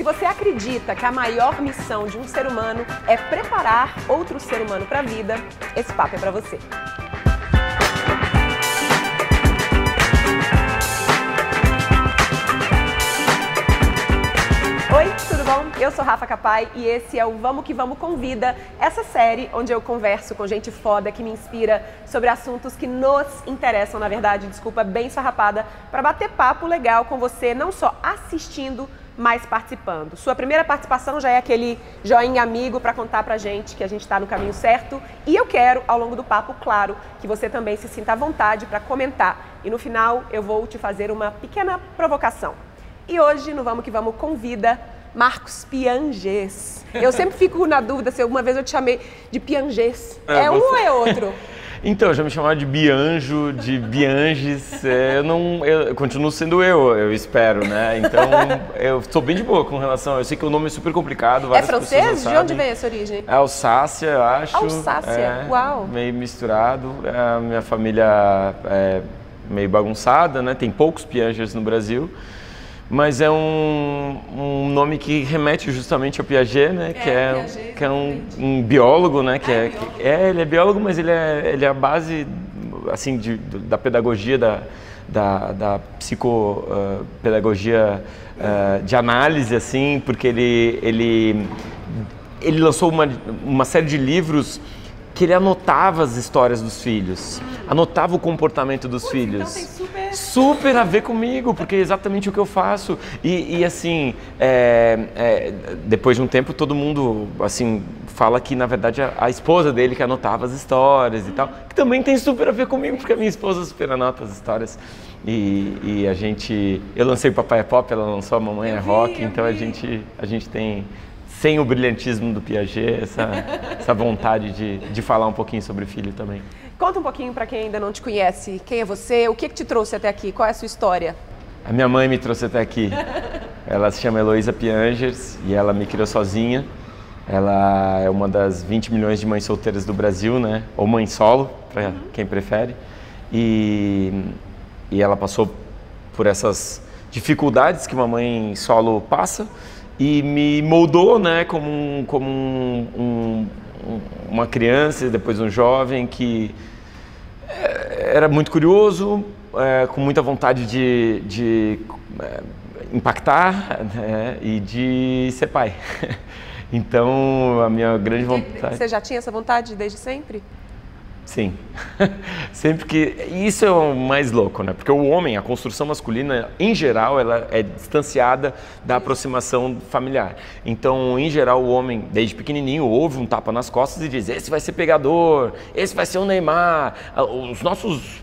Se você acredita que a maior missão de um ser humano é preparar outro ser humano para a vida, esse papo é para você. Oi, tudo bom? Eu sou Rafa Capai e esse é o Vamos Que Vamos Convida, essa série onde eu converso com gente foda que me inspira sobre assuntos que nos interessam, na verdade, desculpa, bem sarrapada, para bater papo legal com você, não só assistindo, mas participando. Sua primeira participação já é aquele joinha amigo para contar pra gente que a gente está no caminho certo e eu quero, ao longo do papo, claro, que você também se sinta à vontade para comentar. E no final eu vou te fazer uma pequena provocação. E hoje, no Vamos Que Vamos, convida Marcos Pianges. Eu sempre fico na dúvida se alguma vez eu te chamei de Pianges. É, é um ou é outro? Então, já me chamaram de Bianjo, de Bianges. É, eu não. Eu continuo sendo eu, eu espero, né? Então, eu estou bem de boa com relação. Eu sei que o nome é super complicado. É francês? De onde vem essa origem? É Alsácia, eu acho. Alsácia, é, uau. Meio misturado. É, a minha família é meio bagunçada, né? Tem poucos Piangers no Brasil mas é um, um nome que remete justamente ao Piaget, né? É, que é, Piaget, que é um, um, biólogo, né? Que é, é, que, é, ele é biólogo, mas ele é, ele é a base assim de, da pedagogia da, da, da psicopedagogia uh, uh, de análise, assim, porque ele, ele, ele lançou uma, uma série de livros que ele anotava as histórias dos filhos, anotava o comportamento dos Putz, filhos. Então super... super... a ver comigo, porque é exatamente o que eu faço. E, e assim, é, é, depois de um tempo, todo mundo assim fala que na verdade a, a, esposa dele que anotava as histórias e tal, que também tem super a ver comigo, porque a minha esposa super anota as histórias. E, e a gente, eu lancei o Papai é Pop, ela lançou a Mamãe é Rock, então a gente, a gente tem sem o brilhantismo do Piaget, essa, essa vontade de, de falar um pouquinho sobre o filho também. Conta um pouquinho para quem ainda não te conhece. Quem é você? O que, que te trouxe até aqui? Qual é a sua história? A minha mãe me trouxe até aqui. Ela se chama Heloísa Piangers e ela me criou sozinha. Ela é uma das 20 milhões de mães solteiras do Brasil, né? Ou mãe solo, para uhum. quem prefere. E, e ela passou por essas dificuldades que uma mãe solo passa e me moldou, né, como, um, como um, um, uma criança, depois um jovem que é, era muito curioso, é, com muita vontade de, de é, impactar né, e de ser pai. Então, a minha grande vontade. Você já tinha essa vontade desde sempre? Sim. Sempre que. Isso é o mais louco, né? Porque o homem, a construção masculina, em geral, ela é distanciada da aproximação familiar. Então, em geral, o homem, desde pequenininho, ouve um tapa nas costas e diz: esse vai ser pegador, esse vai ser o Neymar. Ah, os nossos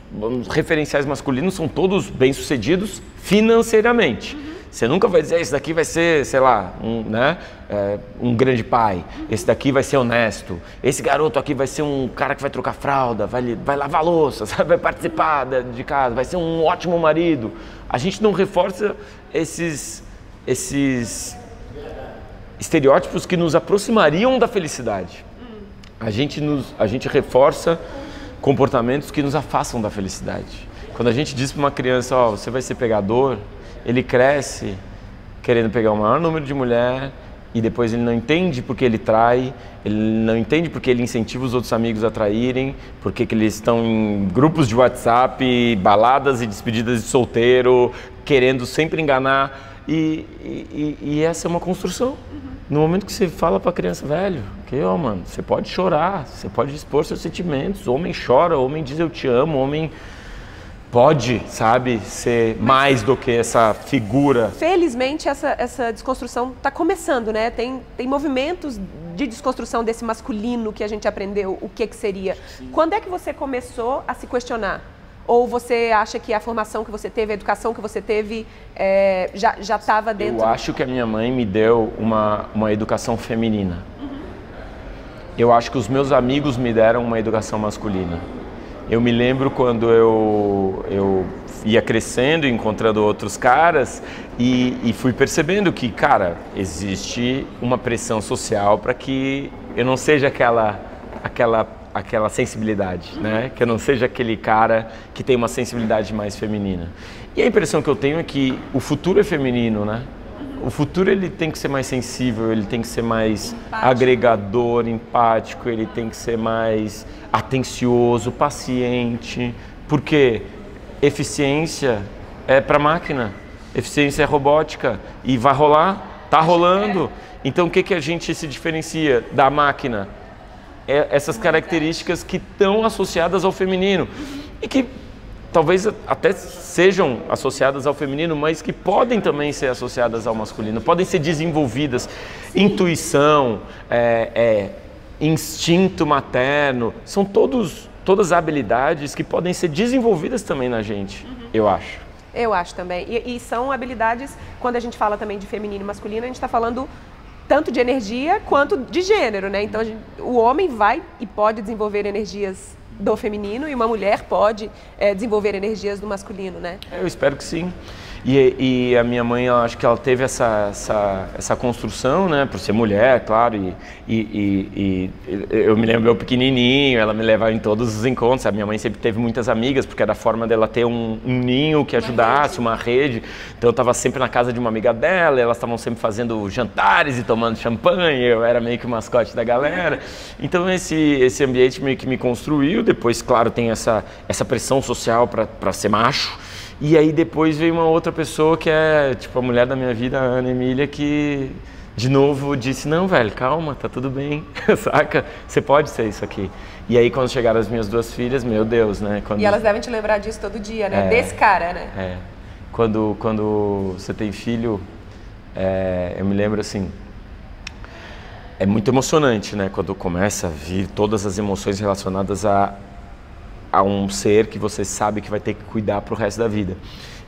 referenciais masculinos são todos bem-sucedidos financeiramente. Uhum. Você nunca vai dizer, esse daqui vai ser, sei lá, um, né, é, um grande pai, esse daqui vai ser honesto, esse garoto aqui vai ser um cara que vai trocar fralda, vai, vai lavar louça, sabe? vai participar de casa, vai ser um ótimo marido. A gente não reforça esses, esses estereótipos que nos aproximariam da felicidade. A gente, nos, a gente reforça comportamentos que nos afastam da felicidade. Quando a gente diz para uma criança, ó, oh, você vai ser pegador, ele cresce querendo pegar o maior número de mulher e depois ele não entende porque ele trai, ele não entende porque ele incentiva os outros amigos a traírem, porque que eles estão em grupos de WhatsApp, baladas e despedidas de solteiro, querendo sempre enganar. E, e, e essa é uma construção. Uhum. No momento que você fala para a criança, velho, que ó, mano, você pode chorar, você pode expor seus sentimentos. Homem chora, homem diz eu te amo, homem pode, sabe, ser mais do que essa figura. Felizmente essa, essa desconstrução está começando, né? Tem, tem movimentos de desconstrução desse masculino que a gente aprendeu o que, que seria. Sim. Quando é que você começou a se questionar? Ou você acha que a formação que você teve, a educação que você teve, é, já estava dentro? Eu acho que a minha mãe me deu uma, uma educação feminina. Uhum. Eu acho que os meus amigos me deram uma educação masculina. Eu me lembro quando eu, eu ia crescendo, encontrando outros caras e, e fui percebendo que, cara, existe uma pressão social para que eu não seja aquela, aquela, aquela sensibilidade, né? Que eu não seja aquele cara que tem uma sensibilidade mais feminina. E a impressão que eu tenho é que o futuro é feminino, né? O futuro ele tem que ser mais sensível, ele tem que ser mais empático. agregador, empático, ele tem que ser mais atencioso, paciente. Porque eficiência é para máquina, eficiência é robótica e vai rolar, tá rolando. Então o que que a gente se diferencia da máquina? É essas características que estão associadas ao feminino e que talvez até sejam associadas ao feminino, mas que podem também ser associadas ao masculino, podem ser desenvolvidas. Sim. Intuição, é, é, instinto materno, são todos, todas habilidades que podem ser desenvolvidas também na gente, uhum. eu acho. Eu acho também. E, e, são habilidades, quando a gente fala também de feminino e masculino, a gente está falando tanto de energia quanto de gênero, né? Então gente, o homem vai e pode desenvolver energias do feminino e uma mulher pode é, desenvolver energias do masculino, né? Eu espero que sim. E, e, a minha mãe, acho que ela teve essa, essa, essa construção, né, por ser mulher, claro, e, e, e, eu me lembro eu pequenininho, ela me levava em todos os encontros, a minha mãe sempre teve muitas amigas, porque era a forma dela ter um, um ninho que ajudasse, uma rede, então eu estava sempre na casa de uma amiga dela, elas estavam sempre fazendo jantares e tomando champanhe, eu era meio que o mascote da galera, então esse, esse ambiente meio que me construiu, depois, claro, tem essa, essa pressão social para ser macho, e aí depois veio uma outra pessoa que é tipo a mulher da minha vida, a Ana Emília, que de novo disse: Não, velho, calma, tá tudo bem, saca? Você pode ser isso aqui. E aí quando chegaram as minhas duas filhas, meu Deus, né? Quando... E elas devem te lembrar disso todo dia, né? É, Desse cara, né? É. Quando, quando você tem filho, é, eu me lembro assim. É muito emocionante, né? Quando começa a vir todas as emoções relacionadas a, a um ser que você sabe que vai ter que cuidar para o resto da vida.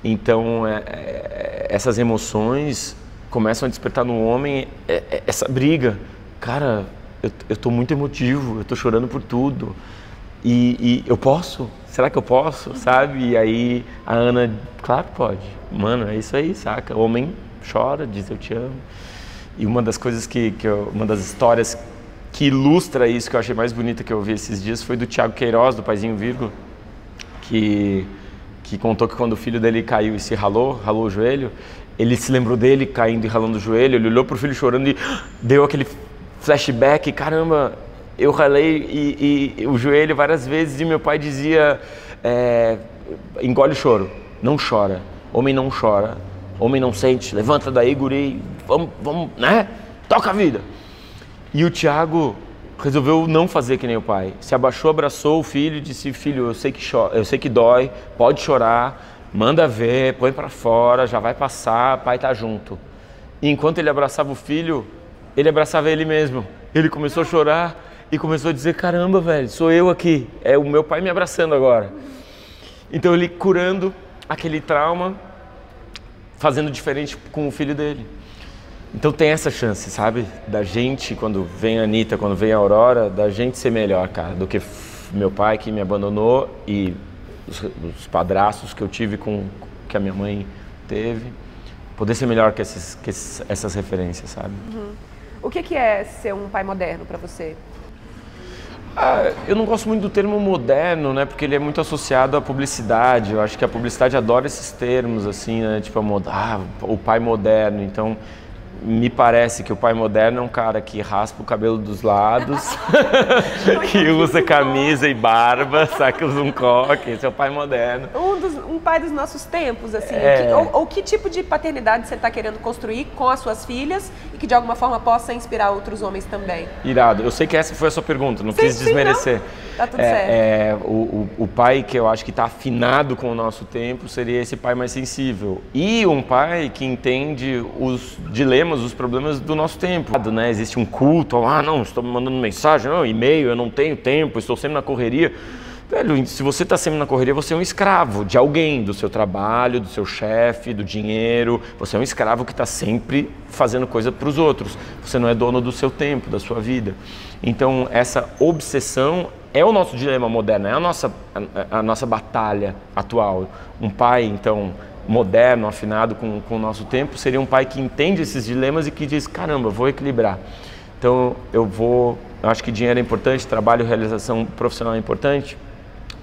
Então, é, é, essas emoções começam a despertar no homem é, é essa briga. Cara, eu, estou muito emotivo, eu estou chorando por tudo. E, e, eu posso? Será que eu posso? Sabe? E aí a Ana, claro pode. Mano, é isso aí, saca? O homem chora, diz eu te amo. E uma das coisas que, que eu, uma das histórias que ilustra isso, que eu achei mais bonita que eu vi esses dias, foi do Tiago Queiroz, do Paizinho Virgo, que, que contou que quando o filho dele caiu e se ralou, ralou o joelho, ele se lembrou dele caindo e ralando o joelho, ele olhou pro filho chorando e deu aquele flashback, caramba, eu ralei e, e, o joelho várias vezes e meu pai dizia, é, engole o choro, não chora, homem não chora, homem não sente, levanta daí guri, vamos, vamos, né, toca a vida. E o Tiago resolveu não fazer que nem o pai. Se abaixou, abraçou o filho e disse: "Filho, eu sei que eu sei que dói, pode chorar, manda ver, põe para fora, já vai passar, pai tá junto". E enquanto ele abraçava o filho, ele abraçava ele mesmo. Ele começou a chorar e começou a dizer: "Caramba, velho, sou eu aqui. É o meu pai me abraçando agora". Então ele curando aquele trauma, fazendo diferente com o filho dele. Então tem essa chance, sabe? Da gente, quando vem a Anitta, quando vem a Aurora, da gente ser melhor, cara, do que meu pai que me abandonou e os, os padrastos que eu tive com que a minha mãe teve. Poder ser melhor que, esses, que esses, essas referências, sabe? Uhum. O que, que é ser um pai moderno para você? Ah, eu não gosto muito do termo moderno, né? Porque ele é muito associado à publicidade. Eu acho que a publicidade adora esses termos, assim, né? Tipo, a ah, o pai moderno. Então, me parece que o pai moderno é um cara que raspa o cabelo dos lados, que usa camisa e barba, saca usa um coque, esse é o pai moderno. Um, dos, um pai dos nossos tempos, assim. É... Que, ou, ou, que tipo de paternidade você está querendo construir com as suas filhas e que de alguma forma possa inspirar outros homens também? Irado. Eu sei que essa foi a sua pergunta, não sim, quis desmerecer. Sim, não. Tá tudo é, certo. É, o, o, o pai que eu acho que está afinado com o nosso tempo seria esse pai mais sensível. E um pai que entende os dilemas os problemas do nosso tempo. Né? Existe um culto, ah, não, estou me mandando mensagem, não, e-mail, eu não tenho tempo, estou sempre na correria. Velho, se você está sempre na correria, você é um escravo de alguém, do seu trabalho, do seu chefe, do dinheiro. Você é um escravo que está sempre fazendo coisa para os outros. Você não é dono do seu tempo, da sua vida. Então, essa obsessão é o nosso dilema moderno, é a nossa, a, a nossa batalha atual. Um pai, então, moderno, afinado com, com o nosso tempo, seria um pai que entende esses dilemas e que diz: caramba, vou equilibrar. Então eu vou. Eu acho que dinheiro é importante, trabalho, realização profissional é importante,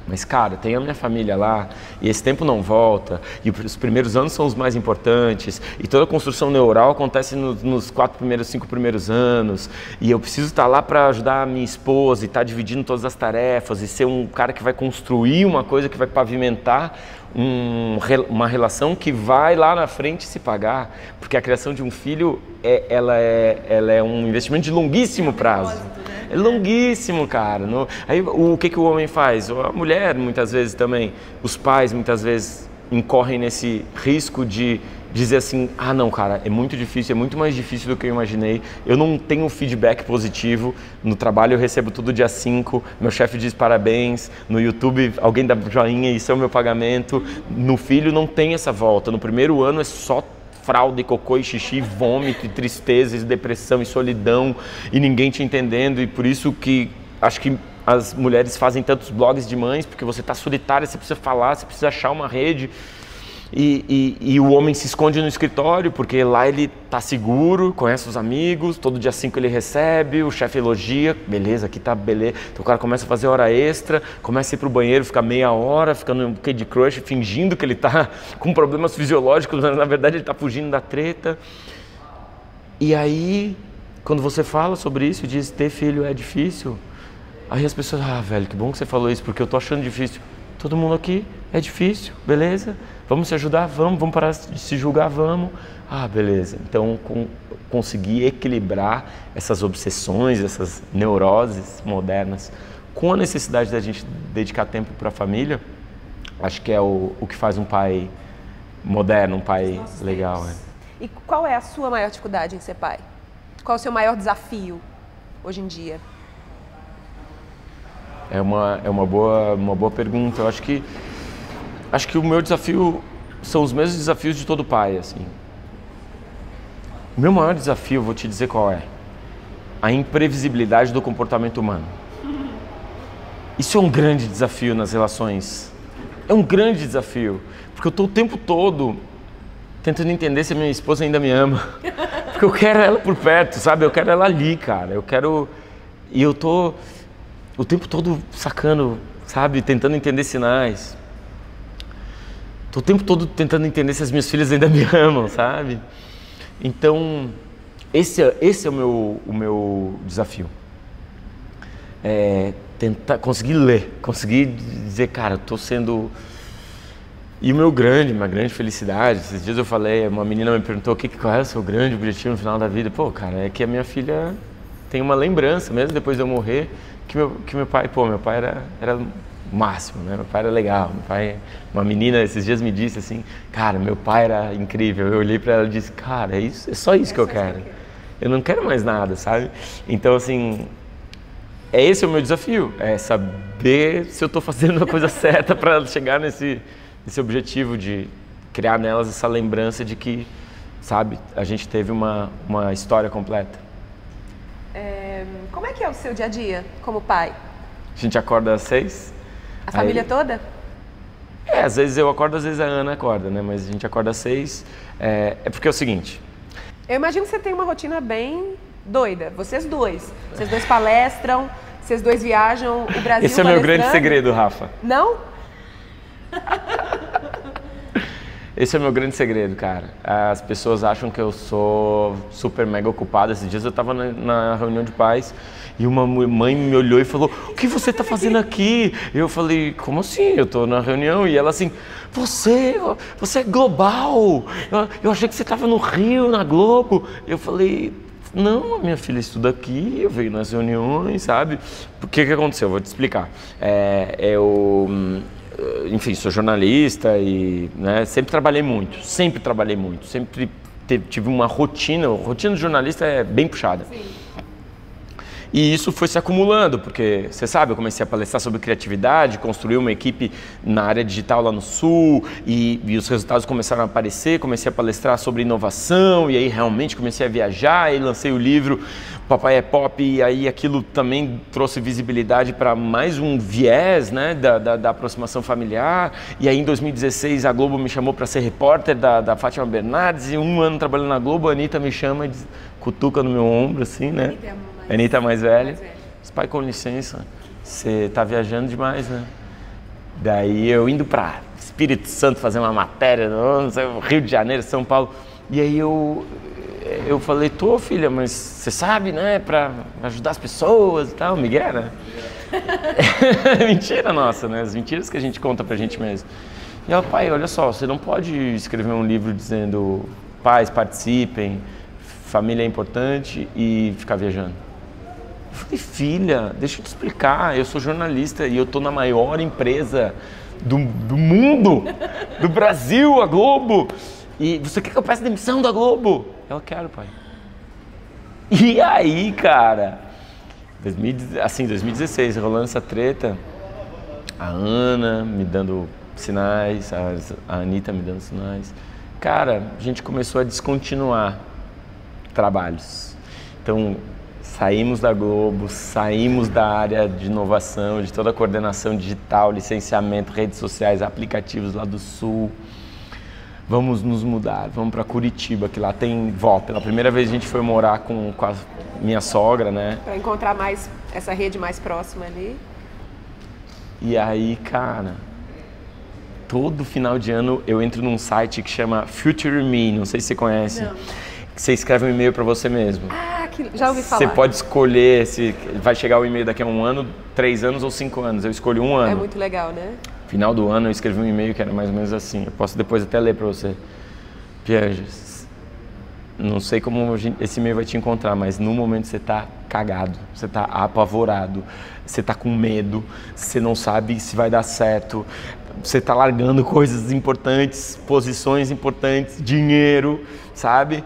Mas, cara, tem a minha família lá, e esse tempo não volta, e os primeiros anos são os mais importantes, e toda a construção neural acontece nos, nos quatro primeiros, cinco primeiros anos, e eu preciso estar lá para ajudar a minha esposa, e estar dividindo todas as tarefas, e ser um cara que vai construir uma coisa que vai pavimentar um, uma relação que vai lá na frente se pagar, porque a criação de um filho é, ela é, ela é um investimento de longuíssimo prazo. É longuíssimo, cara. No, aí o que, que o homem faz? A mulher, muitas vezes também, os pais, muitas vezes, incorrem nesse risco de dizer assim: ah, não, cara, é muito difícil, é muito mais difícil do que eu imaginei. Eu não tenho feedback positivo. No trabalho eu recebo tudo dia 5, meu chefe diz parabéns. No YouTube alguém dá joinha, isso é o meu pagamento. No filho não tem essa volta. No primeiro ano é só fralda, e cocô e xixi, vômito, e tristeza, e depressão e solidão e ninguém te entendendo e por isso que acho que as mulheres fazem tantos blogs de mães porque você está solitária, você precisa falar, você precisa achar uma rede. E, e, e, o homem se esconde no escritório porque lá ele tá seguro, conhece os amigos, todo dia 5 ele recebe, o chefe elogia, beleza, aqui tá beleza. Então o cara começa a fazer hora extra, começa a ir pro banheiro, fica meia hora, fica no Candy Crush, fingindo que ele tá com problemas fisiológicos, mas na verdade ele tá fugindo da treta. E aí, quando você fala sobre isso e diz ter filho é difícil, aí as pessoas, ah, velho, que bom que você falou isso, porque eu tô achando difícil. Todo mundo aqui é difícil, beleza? Vamos se ajudar? Vamos. Vamos parar de se julgar? Vamos. Ah, beleza. Então, com, conseguir equilibrar essas obsessões, essas neuroses modernas com a necessidade da gente dedicar tempo para a família, acho que é o, o que faz um pai moderno, um pai legal. É. E qual é a sua maior dificuldade em ser pai? Qual é o seu maior desafio hoje em dia? É uma, é uma, boa, uma boa pergunta. Eu acho que acho que o meu desafio são os mesmos desafios de todo pai, assim. O meu maior desafio, vou te dizer qual é. A imprevisibilidade do comportamento humano. Isso é um grande desafio nas relações. É um grande desafio, porque eu estou o tempo todo tentando entender se a minha esposa ainda me ama. Porque eu quero ela por perto, sabe? Eu quero ela ali, cara. Eu quero e eu tô o tempo todo sacando, sabe, tentando entender sinais. Tô o tempo todo tentando entender se as minhas filhas ainda me amam, sabe? Então, esse é, esse é o, meu, o meu desafio. É tentar conseguir ler, conseguir dizer, cara, estou sendo. E o meu grande, uma grande felicidade, esses dias eu falei, uma menina me perguntou o que, qual é o seu grande objetivo no final da vida. Pô, cara, é que a minha filha tem uma lembrança, mesmo depois de eu morrer, que meu, que meu pai, pô, meu pai era, era máximo, né? Meu pai era legal. Meu pai, uma menina esses dias me disse assim, cara, meu pai era incrível. Eu olhei para ela e disse, cara, é isso, é só isso que eu quero. Eu não quero mais nada, sabe? Então assim, é esse o meu desafio, é saber se eu estou fazendo a coisa certa para chegar nesse, nesse objetivo de criar nelas essa lembrança de que, sabe, a gente teve uma, uma história completa. É, como é que é o seu dia a dia como pai? A gente acorda às seis, a família Aí, toda? É, às vezes eu acordo, às vezes a Ana acorda, né? Mas a gente acorda às seis. É, é porque é o seguinte. Eu imagino que você tem uma rotina bem doida. Vocês dois. Vocês dois palestram, vocês dois viajam o Brasil. Esse é o meu grande segredo, Rafa. Não? Esse é o meu grande segredo, cara. As pessoas acham que eu sou super mega ocupado. Esses dias eu estava na, na, reunião de pais e uma mãe me olhou e falou: O que você está fazendo aqui? Eu falei: Como assim? Eu estou na reunião. E ela assim: Você, você é global. Eu, achei que você estava no Rio, na Globo. Eu falei: não, minha filha estuda aqui, eu venho nas reuniões, sabe? O que, que aconteceu? Eu vou te explicar. É, eu enfim, sou jornalista e né, sempre trabalhei muito, sempre trabalhei muito, sempre tive uma rotina, a rotina do jornalista é bem puxada. Sim. E isso foi se acumulando, porque você sabe, eu comecei a palestrar sobre criatividade, construí uma equipe na área digital lá no Sul, e, e, os resultados começaram a aparecer. Comecei a palestrar sobre inovação, e aí realmente comecei a viajar, e lancei o livro Papai é Pop, e aí aquilo também trouxe visibilidade para mais um viés né, da, da, da, aproximação familiar. E aí em 2016 a Globo me chamou para ser repórter da, da Fátima Bernardes, e um ano trabalhando na Globo, a Anitta me chama e diz, cutuca no meu ombro, assim, né? mais, Anitta mais velha. Mais velha. Pai, com licença, você está viajando demais, né? Daí eu indo para Espírito Santo fazer uma matéria, não sei, Rio de Janeiro, São Paulo. E aí eu, eu falei, tô filha, mas você sabe, né, para ajudar as pessoas e tal, Miguel, né? Mentira nossa, né? As mentiras que a gente conta pra gente mesmo. E ela, pai, olha só, você não pode escrever um livro dizendo pais participem, família é importante e ficar viajando. Falei, filha, deixa eu te explicar, eu sou jornalista e eu tô na maior empresa do, do mundo, do Brasil, a Globo. E você quer que eu peça demissão da Globo? Eu quero, pai. E aí, cara, 2000, assim, 2016, rolando essa treta, a Ana me dando sinais, a, a Anitta me dando sinais. Cara, a gente começou a descontinuar trabalhos. Então, saímos da Globo, saímos da área de inovação, de toda a coordenação digital, licenciamento, redes sociais, aplicativos lá do Sul. Vamos nos mudar, vamos para Curitiba, que lá tem vó. Pela primeira vez a gente foi morar com, com a minha sogra, né? Para encontrar mais essa rede mais próxima ali. E aí, cara, todo final de ano eu entro num site que chama Future Me, não sei se você conhece. Não. Você escreve um e-mail para você mesmo. Ah, que, já ouvi falar. Você pode escolher se vai chegar o e-mail daqui a um ano, três anos ou cinco anos. Eu escolhi um ano. É muito legal, né? Final do ano eu escrevi um e-mail que era mais ou menos assim. Eu posso depois até ler para você. Pierre, não sei como esse e-mail vai te encontrar, mas no momento você está cagado, você está apavorado, você está com medo, você não sabe se vai dar certo, você está largando coisas importantes, posições importantes, dinheiro, sabe?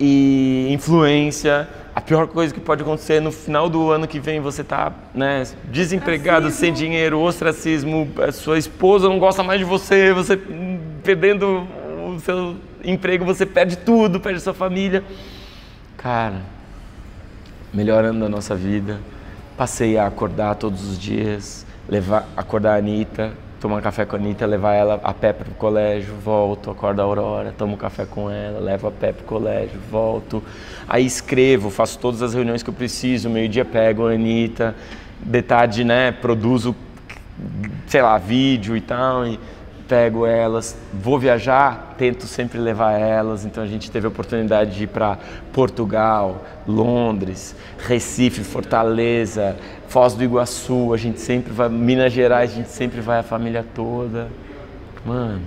E influência. A pior coisa que pode acontecer no final do ano que vem você tá, né, desempregado, racismo. sem dinheiro, ostracismo, a sua esposa não gosta mais de você, você perdendo o seu emprego, você perde tudo, perde sua família. Cara, melhorando a nossa vida. Passei a acordar todos os dias, levar, acordar a Anitta, tomar café com a Anitta, levar ela a pé para o colégio, volto, acordo a Aurora, tomo café com ela, levo a pé para o colégio, volto. Aí escrevo, faço todas as reuniões que eu preciso, meio-dia pego a Anitta, de tarde, né, produzo, sei lá, vídeo e tal. E, pego elas, vou viajar, tento sempre levar elas. Então a gente teve a oportunidade de ir para Portugal, Londres, Recife, Fortaleza, Foz do Iguaçu. A gente sempre vai, Minas Gerais, a gente sempre vai a família toda. Mano,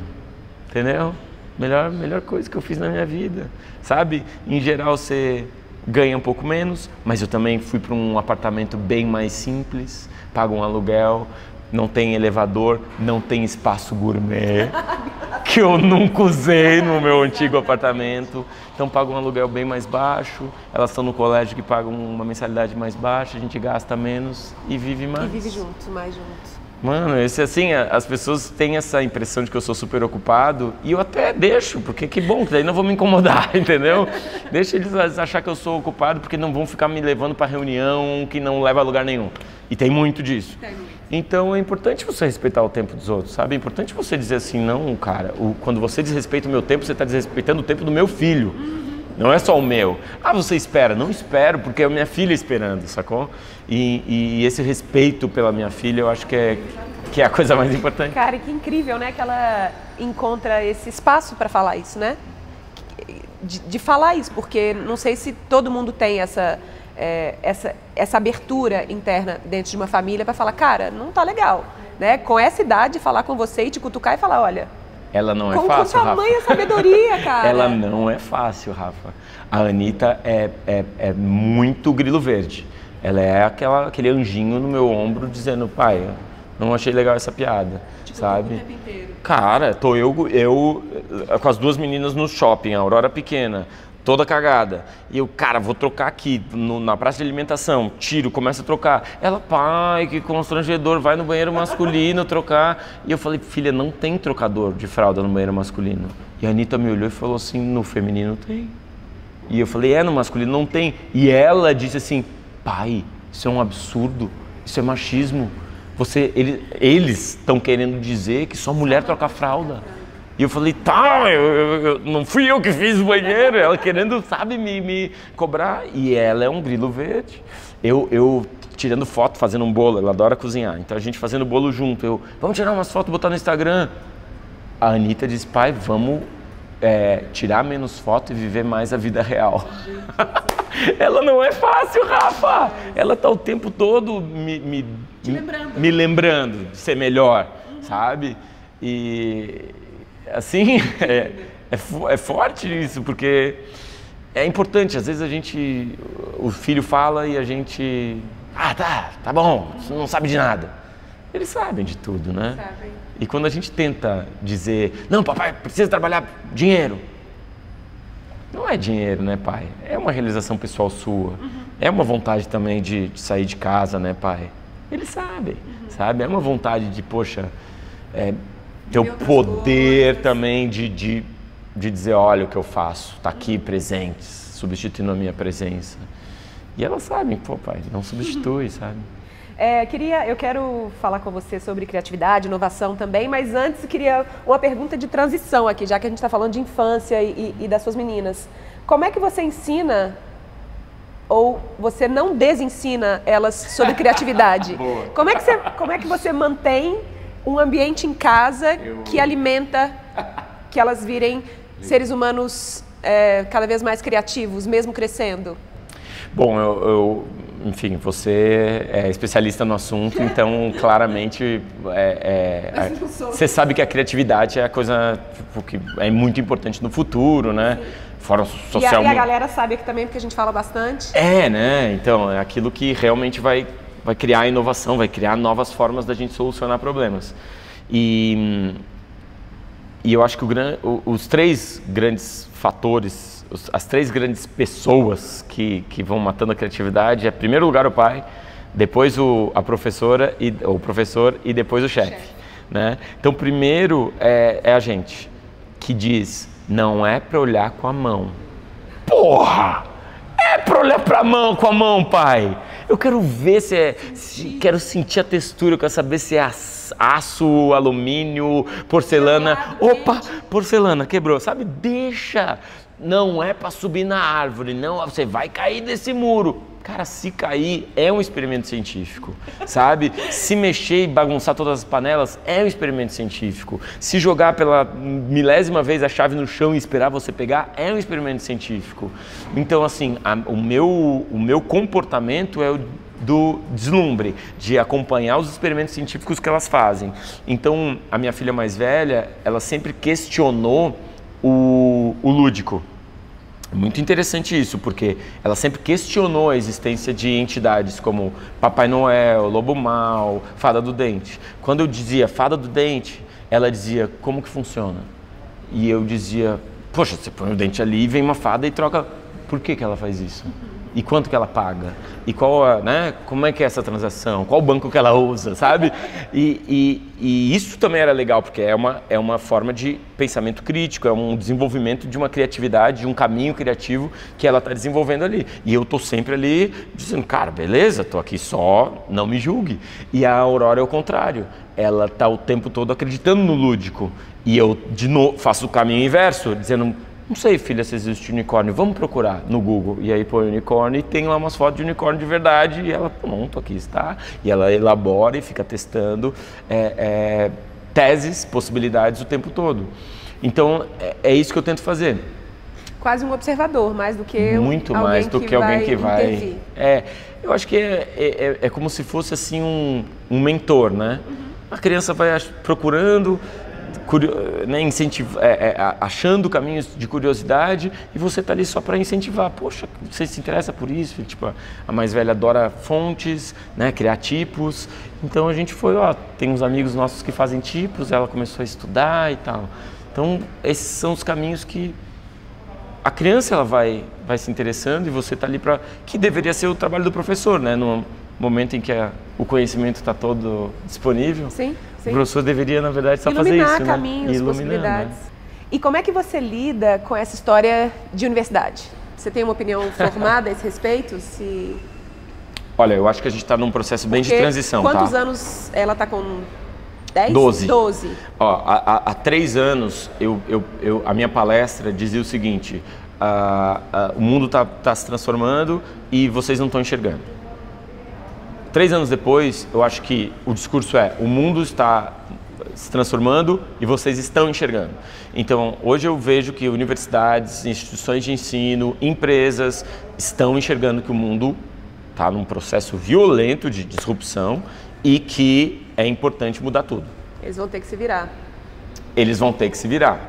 entendeu? Melhor, melhor coisa que eu fiz na minha vida, sabe? Em geral você ganha um pouco menos, mas eu também fui para um apartamento bem mais simples, pago um aluguel, não tem elevador, não tem espaço gourmet, que eu nunca usei no meu antigo apartamento. Então pago um aluguel bem mais baixo, elas estão no colégio que pagam uma mensalidade mais baixa, a gente gasta menos e vive mais. E vive junto, mais junto. Mano, esse assim, as pessoas têm essa impressão de que eu sou super ocupado e eu até deixo, porque que bom, que daí não vou me incomodar, entendeu? Deixa eles achar que eu sou ocupado porque não vão ficar me levando para reunião que não leva a lugar nenhum. E tem muito disso. Tem muito. Então é importante você respeitar o tempo dos outros, sabe? É importante você dizer assim, não, cara, o, quando você desrespeita o meu tempo, você está desrespeitando o tempo do meu filho. Uhum. Não é só o meu. Ah, você espera? Não espero, porque é a minha filha esperando, sacou? E, e esse respeito pela minha filha, eu acho que é, que é a coisa mais importante. Cara, que incrível, né? Que ela encontra esse espaço para falar isso, né? De, de falar isso, porque não sei se todo mundo tem essa é, essa, essa abertura interna dentro de uma família para falar, cara, não tá legal. Né? Com essa idade, falar com você e te cutucar e falar, olha. Ela não é com, fácil. Com tamanha Rafa. sabedoria, cara. Ela não é fácil, Rafa. A Anitta é, é, é muito grilo verde. Ela é aquela, aquele anjinho no meu ombro dizendo, pai, não achei legal essa piada, tipo, sabe? O tempo inteiro. Cara, tô eu, eu com as duas meninas no shopping, a Aurora pequena, toda cagada. E eu, cara, vou trocar aqui no, na praça de alimentação. Tiro, começa a trocar. Ela, pai, que constrangedor, vai no banheiro masculino trocar. E eu falei, filha, não tem trocador de fralda no banheiro masculino. E a Anitta me olhou e falou assim, no feminino tem. E eu falei, é, no masculino não tem. E ela disse assim, pai, isso é um absurdo, isso é machismo. Você, ele, eles estão querendo dizer que só mulher troca fralda. E eu falei, tá, eu, eu, eu, não fui eu que fiz o banheiro. Ela querendo, sabe, me, me cobrar. E ela é um grilo verde. Eu, eu tirando foto, fazendo um bolo, ela adora cozinhar. Então a gente fazendo bolo junto. Eu, vamos tirar umas fotos, botar no Instagram. A Anitta disse, pai, vamos é, tirar menos foto e viver mais a vida real. ela não é fácil, Rafa. Ela tá o tempo todo me, me, lembrando. me lembrando de ser melhor, uhum. sabe? E assim, é, é, é forte isso, porque é importante. Às vezes a gente, o filho fala e a gente, ah, tá, tá bom, você não sabe de nada. Eles sabem de tudo, né? Sabem. E quando a gente tenta dizer, não, papai, precisa trabalhar dinheiro. Não é dinheiro, né, pai? É uma realização pessoal sua. Uhum. É uma vontade também de, de, sair de casa, né, pai? Eles sabem, uhum. sabe? É uma vontade de, poxa, é, ter o poder também de, de, de dizer, olha o que eu faço, está aqui presente, substituindo a minha presença. E elas sabem, pô, pai, não substitui, sabe? É, queria, eu quero falar com você sobre criatividade, inovação também, mas antes eu queria uma pergunta de transição aqui, já que a gente está falando de infância e, e, e, das suas meninas. Como é que você ensina ou você não desensina elas sobre criatividade? como, é que você, como é que você mantém um ambiente em casa eu... que alimenta que elas virem seres humanos é, cada vez mais criativos, mesmo crescendo? Bom, eu, eu enfim, você é especialista no assunto, então claramente é, é, você sabe que a criatividade é a coisa tipo, que é muito importante no futuro, né? Fora social. E a, e a galera sabe aqui também porque a gente fala bastante. É, né? Então é aquilo que realmente vai vai criar inovação, vai criar novas formas da gente solucionar problemas. E e eu acho que os três grandes fatores as três grandes pessoas que, que vão matando a criatividade é, em primeiro lugar, o pai, depois o, a professora, e, o professor e depois o chefe. Né? Então, primeiro é, é a gente que diz: não é para olhar com a mão. Porra! É para olhar para a mão com a mão, pai. Eu quero ver se é. Se, quero sentir a textura, eu quero saber se é aço, alumínio, porcelana. Opa, porcelana, quebrou. Sabe? Deixa não é para subir na árvore, não, você vai cair desse muro. Cara, se cair é um experimento científico, sabe? Se mexer e bagunçar todas as panelas é um experimento científico. Se jogar pela milésima vez a chave no chão e esperar você pegar é um experimento científico. Então, assim, a, o, meu, o meu comportamento é o do deslumbre, de acompanhar os experimentos científicos que elas fazem. Então, a minha filha mais velha, ela sempre questionou o, o lúdico. Muito interessante isso, porque ela sempre questionou a existência de entidades como Papai Noel, Lobo Mal, Fada do Dente. Quando eu dizia Fada do Dente, ela dizia como que funciona? E eu dizia, poxa, você põe o dente ali vem uma fada e troca. Por que, que ela faz isso? E quanto que ela paga? E qual né como é que é essa transação? Qual banco que ela usa sabe? E, e, e, isso também era legal porque é uma é uma forma de pensamento crítico é um desenvolvimento de uma criatividade de um caminho criativo que ela está desenvolvendo ali. E eu tô sempre ali dizendo cara beleza tô aqui só não me julgue. E a Aurora é o contrário. Ela tá o tempo todo acreditando no lúdico. E eu de novo faço o caminho inverso dizendo não sei, filha, se existe unicórnio. Vamos procurar no Google. E aí põe unicórnio e tem lá umas fotos de unicórnio de verdade. E ela, pronto, aqui está. E ela elabora e fica testando é, é, teses, possibilidades o tempo todo. Então, é, é, isso que eu tento fazer. Quase um observador, mais do que Muito mais do que, que alguém que vai. Intervir. É, eu acho que é, é, é, é, como se fosse assim um, um mentor, né? Uhum. A criança vai procurando, né, é, é, achando caminhos de curiosidade e você está ali só para incentivar. Poxa, você se interessa por isso? Tipo, a mais velha adora fontes, né, criar tipos. Então a gente foi, ó, tem uns amigos nossos que fazem tipos, ela começou a estudar e tal. Então esses são os caminhos que a criança ela vai, vai se interessando e você está ali para que deveria ser o trabalho do professor, né? No momento em que a, o conhecimento está todo disponível. Sim. Sim. O professor deveria, na verdade, só fazer isso. Iluminar caminhos, né? possibilidades. Né? E como é que você lida com essa história de universidade? Você tem uma opinião formada a esse respeito? Se... Olha, eu acho que a gente está num processo bem Porque de transição. Quantos tá? anos ela está com 10? Doze. 12. Ó, há, há- três anos, eu, eu, eu- a minha palestra dizia o seguinte: ah, ah, o mundo está se transformando e vocês não estão enxergando. Três anos depois, eu acho que o discurso é: o mundo está se transformando e vocês estão enxergando. Então, hoje eu vejo que universidades, instituições de ensino, empresas estão enxergando que o mundo está num processo violento de disrupção e que é importante mudar tudo Eles vão ter que se virar. eles vão ter que se virar.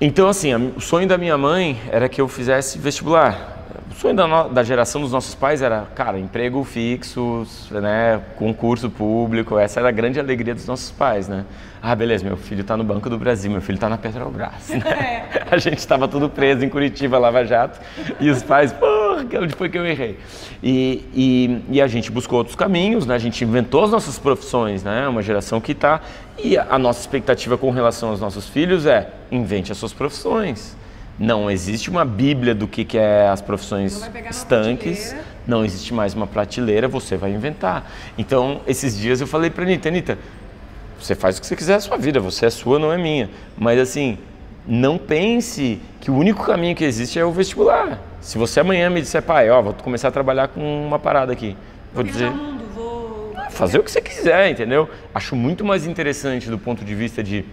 Então, assim, o sonho da minha mãe era que eu fizesse vestibular. Sonho da, no- da geração dos nossos pais era, cara, emprego fixo, né, concurso público. Essa era a grande alegria dos nossos pais, né? Ah, beleza, meu filho está no Banco do Brasil, meu filho está na Petrobras. né? A gente estava tudo preso em Curitiba, Lava Jato, e os pais, porra, que- onde foi que eu errei? E, e, e a gente buscou outros caminhos, né? A gente inventou as nossas profissões, né? Uma geração que está... E a nossa expectativa com relação aos nossos filhos é, invente as suas profissões. Não existe uma bíblia do que, que é as profissões estanques, não existe mais uma prateleira, você vai inventar. Então, esses dias eu falei para Anitta, Anitta, você faz o que você quiser da sua vida, você é sua, não é minha. Mas assim, não pense que o único caminho que existe é o vestibular. Se você amanhã me disser, pai, ó, vou começar a trabalhar com uma parada aqui, vou dizer, mundo, vou... fazer o que você quiser, entendeu? Acho muito mais interessante do ponto de vista de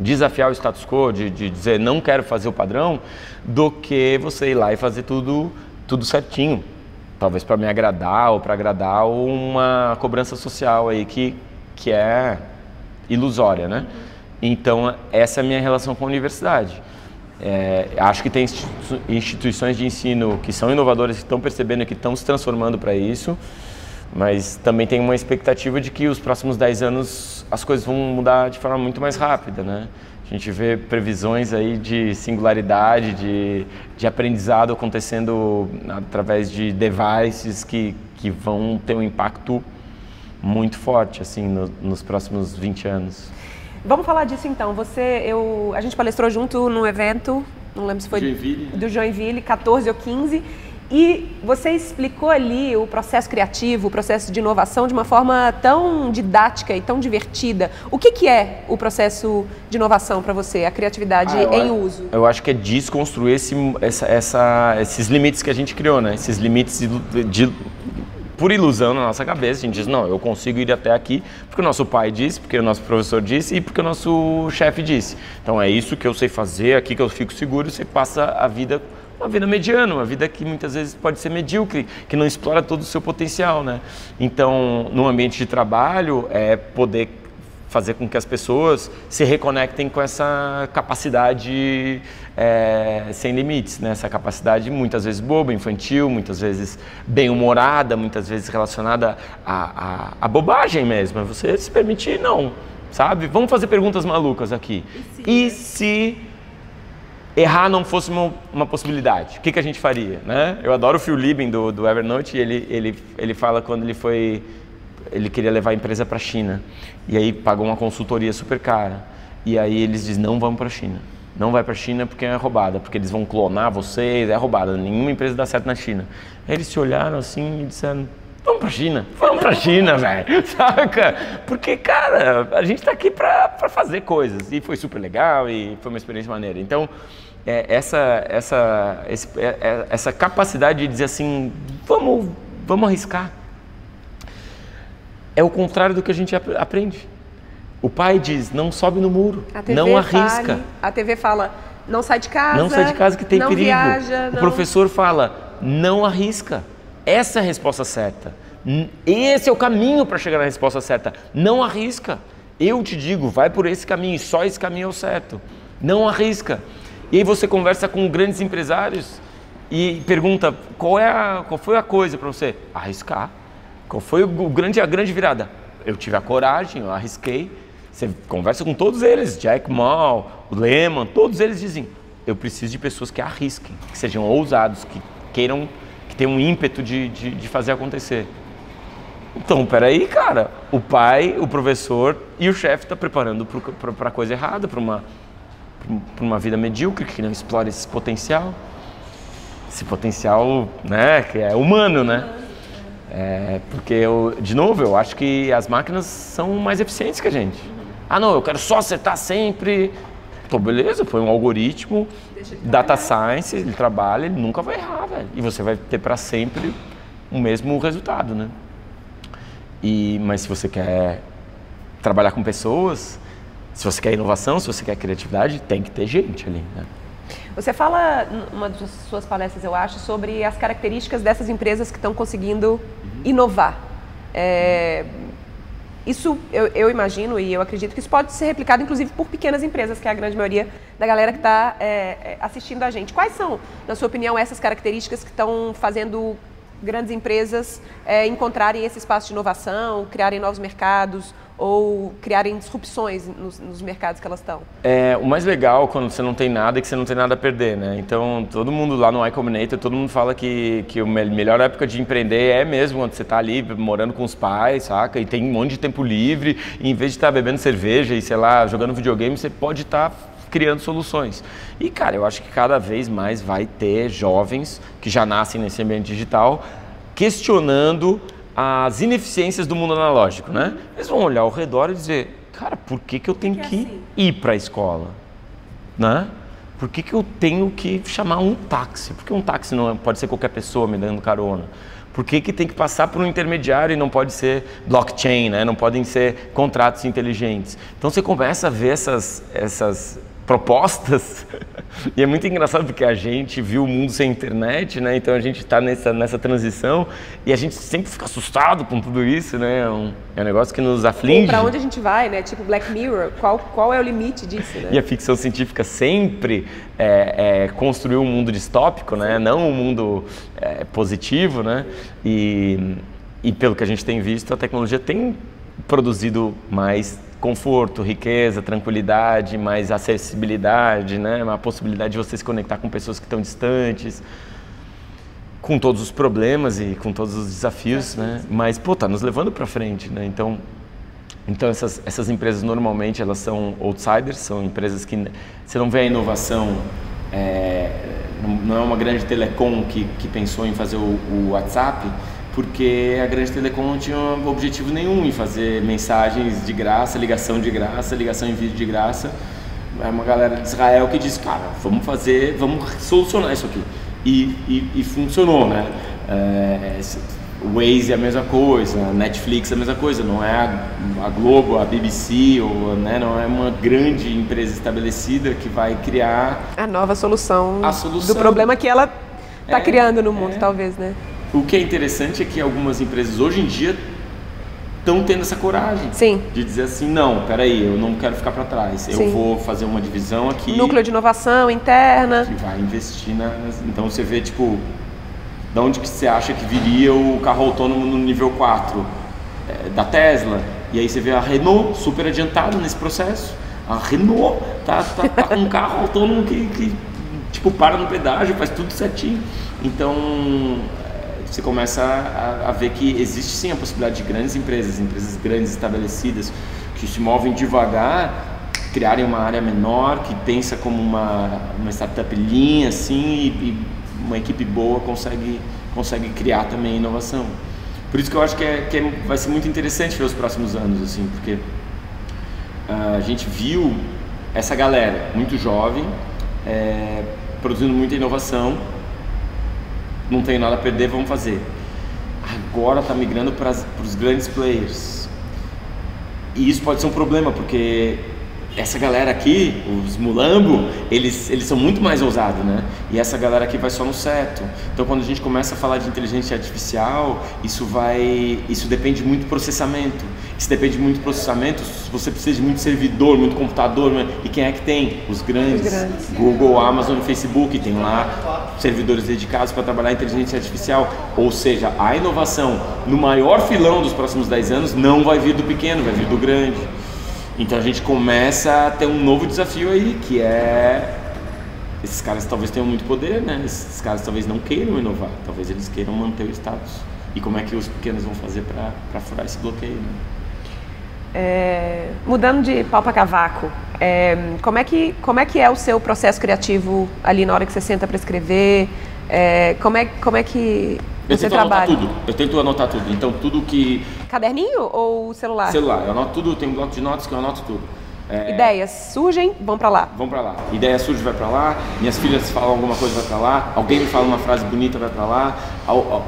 desafiar o status quo, de, de dizer não quero fazer o padrão, do que você ir lá e fazer tudo, tudo certinho. Talvez para me agradar ou para agradar uma cobrança social aí que, que é ilusória, né? Então, essa é a minha relação com a universidade. É, acho que tem institu- instituições de ensino que são inovadoras, que estão percebendo que estão se transformando para isso, mas também tem uma expectativa de que os próximos 10 anos as coisas vão mudar de forma muito mais rápida, né? A gente vê previsões aí de singularidade, de, de aprendizado acontecendo através de devices que, que vão ter um impacto muito forte assim no- nos próximos 20 anos. Vamos falar disso então. Você, eu, a gente palestrou junto num evento, não lembro se foi Joinville. do Joinville, 14 ou 15, e você explicou ali o processo criativo, o processo de inovação de uma forma tão didática e tão divertida. O que, que é o processo de inovação para você, a criatividade Ah, em uso? Eu acho que é desconstruir esse, essa, essa- esses limites que a gente criou, né? Esses limites de, de- por ilusão na nossa cabeça. A gente diz, não, eu consigo ir até aqui porque o nosso pai disse, porque o nosso professor disse e porque o nosso chefe disse. Então é isso que eu sei fazer, aqui que eu fico seguro você passa a vida uma vida mediana, uma vida que muitas vezes pode ser medíocre, que não explora todo o seu potencial, né? Então, no ambiente de trabalho, é poder fazer com que as pessoas se reconectem com essa capacidade é, sem limites, né? essa capacidade muitas vezes boba, infantil, muitas vezes bem-humorada, muitas vezes relacionada à, à, à bobagem mesmo. É Você se permitir, não, sabe? Vamos fazer perguntas malucas aqui. E se, errar não fosse uma, uma possibilidade, o que, que a gente faria? Né? Eu adoro o Phil Libin do, do Evernote ele, ele, ele fala quando ele foi ele queria levar a empresa para a China. E aí pagou uma consultoria super cara. E aí eles dizem não vamos para a China. Não vai para a China porque é roubada porque eles vão clonar vocês é roubada. Nenhuma empresa dá certo na China. Aí eles se olharam assim e disseram vamos para a China. Vamos para a China velho. Saca? Porque cara a gente está aqui para fazer coisas. E foi super legal e foi uma experiência maneira. Então é, essa essa esse, é, é, essa capacidade de dizer assim vamos vamos arriscar é o contrário do que a gente ap- aprende. O pai diz: não sobe no muro, não arrisca, fale- a TV fala, não sai de casa. não sai de casa que tem não perigo. Viaja, o não- professor fala: não arrisca. Essa é a resposta certa. Esse é o caminho para chegar na resposta certa. Não arrisca. Eu te digo, vai por esse caminho, só esse caminho é o certo. Não arrisca. E aí você conversa com grandes empresários e pergunta qual, é a, qual foi a coisa para você? Arriscar. Qual foi o grande, a grande virada? Eu tive a coragem, eu arrisquei. Você conversa com todos eles, Jack Ma, Lehman, todos eles dizem: eu preciso de pessoas que arrisquem, que sejam ousados, que queiram, que tenham um ímpeto de, de, de fazer acontecer. Então, peraí, cara, o pai, o professor e o chefe estão preparando para a coisa errada, para uma, pra uma vida medíocre que não explora esse potencial. Esse potencial, né, que é humano, né? É, porque, eu, de novo, eu acho que as máquinas são mais eficientes que a gente. Ah, não, eu quero só acertar sempre. Pô, beleza, foi um algoritmo, data science, ele trabalha, ele nunca vai errar, velho. E você vai ter para sempre o mesmo resultado, né? E, mas se você quer trabalhar com pessoas, se você quer inovação, se você quer criatividade, tem que ter gente ali, né? Você fala, numa das suas palestras, eu acho, sobre as características dessas empresas que estão conseguindo uhum. inovar. É, isso eu, eu, imagino e eu acredito que isso pode ser replicado, inclusive, por pequenas empresas, que é a grande maioria da galera que está é, é, assistindo a gente. Quais são, na sua opinião, essas características que estão fazendo grandes empresas é, encontrarem esse espaço de inovação, criarem novos mercados ou criarem disrupções nos, nos, mercados que elas estão? É, o mais legal quando você não tem nada é que você não tem nada a perder, né? Então, todo mundo lá no iCombinator, todo mundo fala que, que a melhor época de empreender é mesmo quando você está ali morando com os pais, saca? E tem um monte de tempo livre, e em vez de estar tá bebendo cerveja e, sei lá, jogando videogame, você pode estar tá criando soluções. E, cara, eu acho que cada vez mais vai ter jovens que já nascem nesse ambiente digital questionando as ineficiências do mundo analógico, né? Eles vão olhar ao redor e dizer, cara, por que, que eu tenho que, que, é assim? ir para a escola? Né? Por que, que eu tenho que chamar um táxi? Porque um táxi não é, pode ser qualquer pessoa me dando carona. Por que, que tem que passar por um intermediário e não pode ser blockchain, né? não podem ser contratos inteligentes? Então você começa a ver essas, essas propostas. e é muito engraçado porque a gente viu o mundo sem internet, né? Então a gente está nessa, nessa transição e a gente sempre fica assustado com tudo isso, né? É um, é um negócio que nos aflige. Para onde a gente vai, né? Tipo Black Mirror, qual, qual é o limite disso, né? E a ficção científica sempre é, é construiu um mundo distópico, né? Não um mundo é, positivo, né? E, e pelo que a gente tem visto, a tecnologia tem produzido mais conforto, riqueza, tranquilidade, mais acessibilidade, né? uma possibilidade de você se conectar com pessoas que estão distantes, com todos os problemas e com todos os desafios, né? mas pô, tá nos levando para frente, né? Então, então essas, essas empresas normalmente elas são outsiders, são empresas que você não vê a inovação, é, não é uma grande telecom que, que pensou em fazer o, o WhatsApp, porque a Grande Telecom não tinha objetivo nenhum em fazer mensagens de graça, ligação de graça, ligação em vídeo de graça. É uma galera de Israel que disse, cara, vamos fazer, vamos solucionar isso aqui. E, e, e funcionou, né? É, o Waze é a mesma coisa, a Netflix é a mesma coisa, não é a, a Globo, a BBC, ou, né, não é uma grande empresa estabelecida que vai criar a nova solução, a solução. do problema que ela está é, criando no mundo, é. talvez, né? O que é interessante é que algumas empresas hoje em dia estão tendo essa coragem Sim. de dizer assim, não, peraí, eu não quero ficar para trás, Sim. eu vou fazer uma divisão aqui. Núcleo de inovação interna. Que vai investir nas... Então você vê, tipo, de onde que você acha que viria o carro autônomo no nível 4? É, da Tesla. E aí você vê a Renault super adiantada nesse processo. A Renault tá, tá, tá com um carro autônomo que, que, tipo, para no pedágio, faz tudo certinho. Então, você começa a, a, ver que existe sim a possibilidade de grandes empresas, empresas grandes estabelecidas, que se movem devagar, criarem uma área menor, que pensa como uma, uma startup linha, assim, e, e uma equipe boa consegue, consegue criar também inovação. Por isso que eu acho que, é, que é, vai ser muito interessante ver os próximos anos, assim, porque uh, a gente viu essa galera muito jovem, é, produzindo muita inovação, não tenho nada a perder, vamos fazer. Agora está migrando para os grandes players. E isso pode ser um problema, porque essa galera aqui, os mulambo, eles, eles são muito mais ousados, né? E essa galera aqui vai só no certo. Então, quando a gente começa a falar de inteligência artificial, isso vai, isso depende muito do processamento. Isso depende muito do processamento. Você precisa de muito servidor, muito computador. Né? E quem é que tem? Os grandes. Os grandes. Google, Amazon, Facebook tem lá servidores dedicados para trabalhar inteligência artificial. Ou seja, a inovação no maior filão dos próximos 10 anos não vai vir do pequeno, vai vir do grande. Então a gente começa a ter um novo desafio aí, que é esses caras talvez tenham muito poder, né? Esses caras talvez não queiram inovar, talvez eles queiram manter o status. E como é que os pequenos vão fazer para furar esse bloqueio? Né? É, mudando de pau para cavaco, é, como, é que, como é que é o seu processo criativo ali na hora que você senta para escrever? É, como, é, como é que Eu Você trabalha? tudo. Eu tento anotar tudo. Então, tudo que. Caderninho ou celular? Celular, eu anoto tudo, tem um bloco de notas que eu anoto tudo. É, Ideias surgem, vão pra lá. Vamos pra lá. Ideia surge, vai pra lá. Minhas filhas falam alguma coisa, vai pra lá. Alguém me fala uma frase bonita, vai pra lá.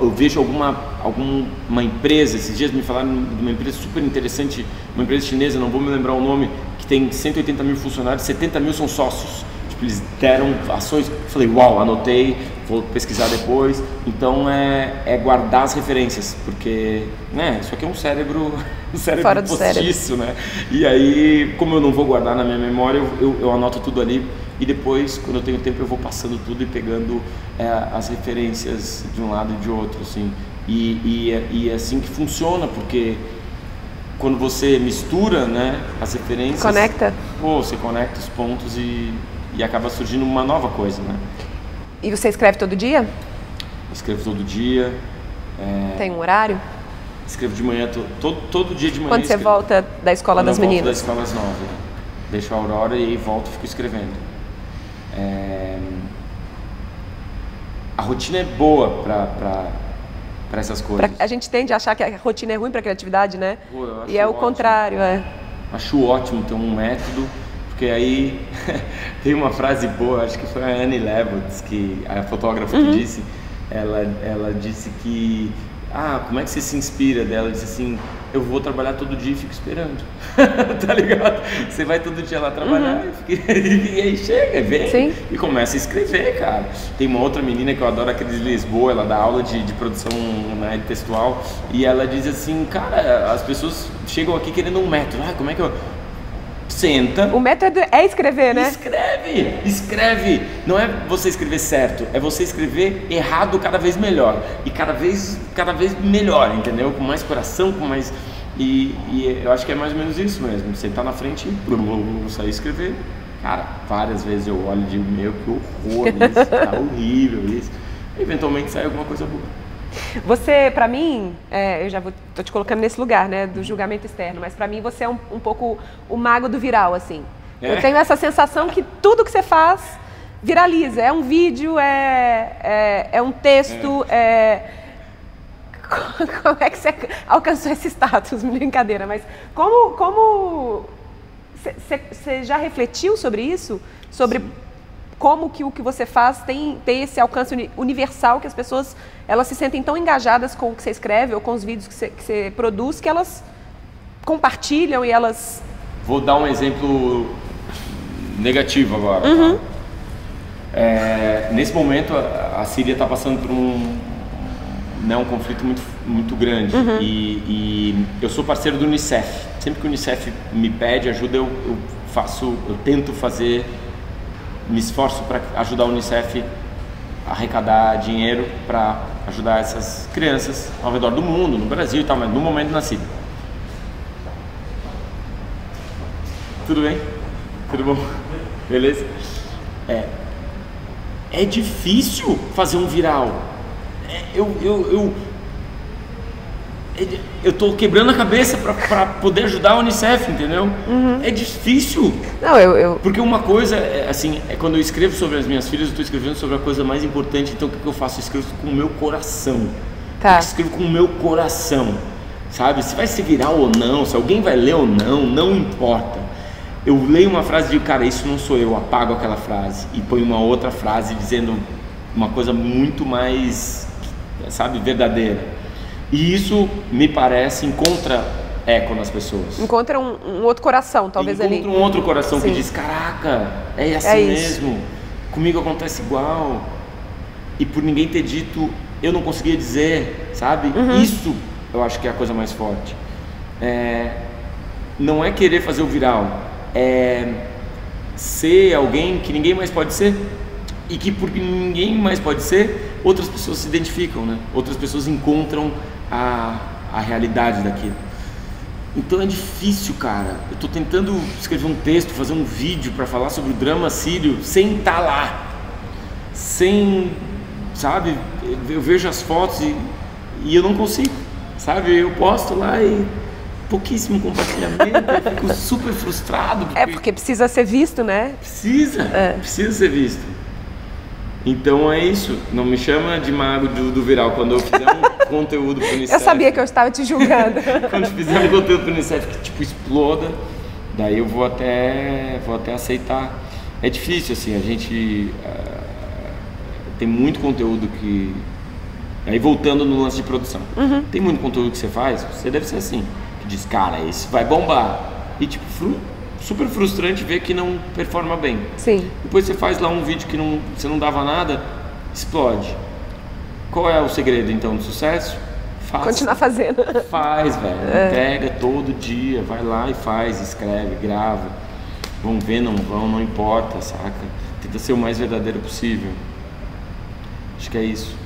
Eu vejo alguma, alguma empresa, esses dias me falaram de uma empresa super interessante, uma empresa chinesa, não vou me lembrar o nome, que tem 180 mil funcionários, 70 mil são sócios. Tipo, eles deram ações. Falei, uau, anotei, vou pesquisar depois. Então é, é guardar as referências, porque né, isso aqui é um cérebro, um cérebro Fora do cérebro. postiço, né? E aí, como eu não vou guardar na minha memória, eu, eu, eu anoto tudo ali e depois, quando eu tenho tempo, eu vou passando tudo e pegando é, as referências de um lado e de outro, assim. E, e, é- e é assim que funciona, porque quando você mistura, né, as referências, Conecta. pô, você conecta os pontos e, e acaba surgindo uma nova coisa, né? E você escreve todo dia? Escrevo todo dia, é, Tem um horário? Escrevo de manhã, to- todo, todo dia de manhã. Quando você escrevo. volta da escola Quando das eu volto meninas? da escola às nove. Deixo a aurora e aí volto e fico escrevendo. É, A rotina é boa para essas coisas. Pra- a gente tende a achar que a rotina é ruim pra criatividade, né? Pô, E é o ótimo. contrário, é. Acho ótimo ter um método, porque aí tem uma frase boa, acho que foi a Anne Leibovitz, que a fotógrafa Uhum. que disse, ela, ela disse que, ah, como é que você se inspira dela? Ela disse assim, eu vou trabalhar todo dia e fico esperando, tá ligado? Você vai todo dia lá trabalhar e, fica- e aí chega, vem Uhum. Sim. e começa a escrever, cara. Tem uma outra menina que eu adoro, a Cris Lisboa, ela dá aula de, de produção né, textual e ela diz assim, cara, as pessoas chegam aqui querendo um método. Ah, como é que eu... Senta, O método é escrever, né? escreve, escreve. Não é você escrever certo, é você escrever errado cada vez melhor. E cada vez, cada vez melhor, entendeu? Com mais coração, com mais... E, e eu acho que é mais ou menos isso mesmo. Sentar na frente e sair escrever. Cara, várias vezes eu olho e digo, meu, que horror isso, tá horrível isso. Eventualmente sai alguma coisa boa. Você, pra mim, é, eu já vou, tô te colocando nesse lugar, né, do julgamento externo, mas pra mim você é um, um pouco o mago do viral, assim. É? Eu tenho essa sensação que tudo que você faz viraliza. É um vídeo, é, é, é um texto, é... Como é que você alcançou esse status? Brincadeira, mas como... como... Você já refletiu sobre isso? Sobre como que o que você faz tem, tem esse alcance uni- universal que as pessoas elas se sentem tão engajadas com o que você escreve ou com os vídeos que você, que você produz que elas compartilham e elas Vou dar um exemplo negativo agora. Uhum. tá? É, nesse momento, a, a Síria está passando por um, né, um conflito muito, muito grande. Uhum. E, e eu sou parceiro do Unicef. Sempre que o Unicef me pede ajuda, eu, eu faço, eu tento fazer, me esforço para ajudar o Unicef a arrecadar dinheiro para ajudar essas crianças ao redor do mundo, no Brasil e tal, mas no momento na Síria. Tudo bem? Tudo bom? Beleza? É, é difícil fazer um viral. É, eu, eu, eu, é eu tô quebrando a cabeça para poder ajudar a Unicef, entendeu? É difícil. não eu, eu Porque uma coisa, é, assim, é quando eu escrevo sobre as minhas filhas, eu estou escrevendo sobre a coisa mais importante, então o que, que eu faço? Eu escrevo com o meu coração. Tá. Eu escrevo com o meu coração, sabe? Se vai ser viral ou não, se alguém vai ler ou não, não importa. Eu leio uma frase de cara, isso não sou eu, apago aquela frase e ponho uma outra frase dizendo uma coisa muito mais, sabe, verdadeira. E isso me parece encontra eco nas pessoas. encontra um, um outro coração talvez ali Encontra um outro coração que Sim. diz: Caraca, é assim É isso. mesmo. Comigo acontece igual. E por ninguém ter dito, eu não conseguia dizer, sabe? Uhum. Isso eu acho que é a coisa mais forte. É, não é querer fazer o viral, é ser alguém que ninguém mais pode ser e que porque ninguém mais pode ser, outras pessoas se identificam, né? Outras pessoas encontram a, a realidade daquilo. Então é difícil, cara. Eu tô tentando escrever um texto, fazer um vídeo para falar sobre o drama sírio sem estar lá. Sem, sabe? Eu vejo as fotos e, e eu não consigo, sabe? Eu posto lá e pouquíssimo compartilhamento, eu fico super frustrado. é porque precisa ser visto né Precisa, É. precisa ser visto. Então é isso. Não me chama de mago do, do viral. Quando eu fizer um conteúdo pro Unicef. Eu sabia que eu estava te julgando. quando eu fizer um conteúdo pro Unicef que tipo exploda, daí eu vou até, vou até aceitar. É difícil, assim, a gente. Uh, tem muito conteúdo que. Aí voltando no lance de produção. Uhum. Tem muito conteúdo que você faz, você deve ser assim. Que diz, cara, esse vai bombar. E tipo, super frustrante ver que não performa bem. Sim. Depois você faz lá um vídeo que não, você não dava nada, explode. Qual é o segredo então do sucesso? Faça. Continuar fazendo. Faz, velho. É. Pega todo dia, vai lá e faz, escreve, grava. Vão ver, não vão, não importa, saca? Tenta ser o mais verdadeiro possível. Acho que é isso.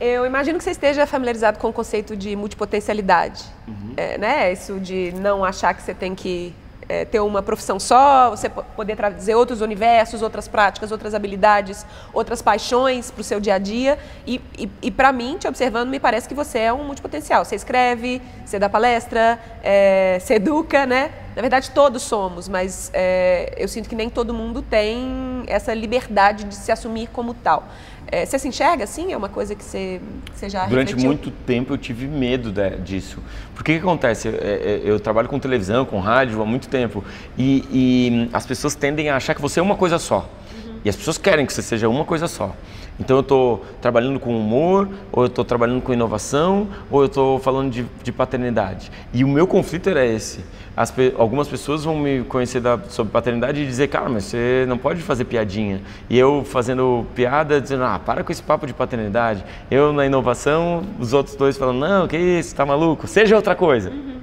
Eu imagino que você esteja familiarizado com o conceito de multipotencialidade, uhum. é, né? Isso de não achar que você tem que é, ter uma profissão só, você poder trazer outros universos, outras práticas, outras habilidades, outras paixões para o seu dia a dia. E, e, e para mim, te observando, me parece que você é um multipotencial. Você escreve, você dá palestra, é, você educa, né? Na verdade, todos somos, mas é, eu sinto que nem todo mundo tem essa liberdade de se assumir como tal. É, você se enxerga assim? É uma coisa que você, que você já Durante refletiu? muito tempo eu tive medo de, disso. Porque o que acontece? Eu, é, é, eu, trabalho com televisão, com rádio há muito tempo e, e, as pessoas tendem a achar que você é uma coisa só. Uhum. E as pessoas querem que você seja uma coisa só. Então eu estou trabalhando com humor, ou eu estou trabalhando com inovação, ou eu estou falando de, de, paternidade. E o meu conflito era esse. As, algumas pessoas vão me conhecer da, sobre paternidade e dizer, cara, mas você não pode fazer piadinha. E eu fazendo piada, dizendo, ah, para com esse papo de paternidade. Eu na inovação, os outros dois falando, não, que isso, tá maluco, seja outra coisa. Uhum.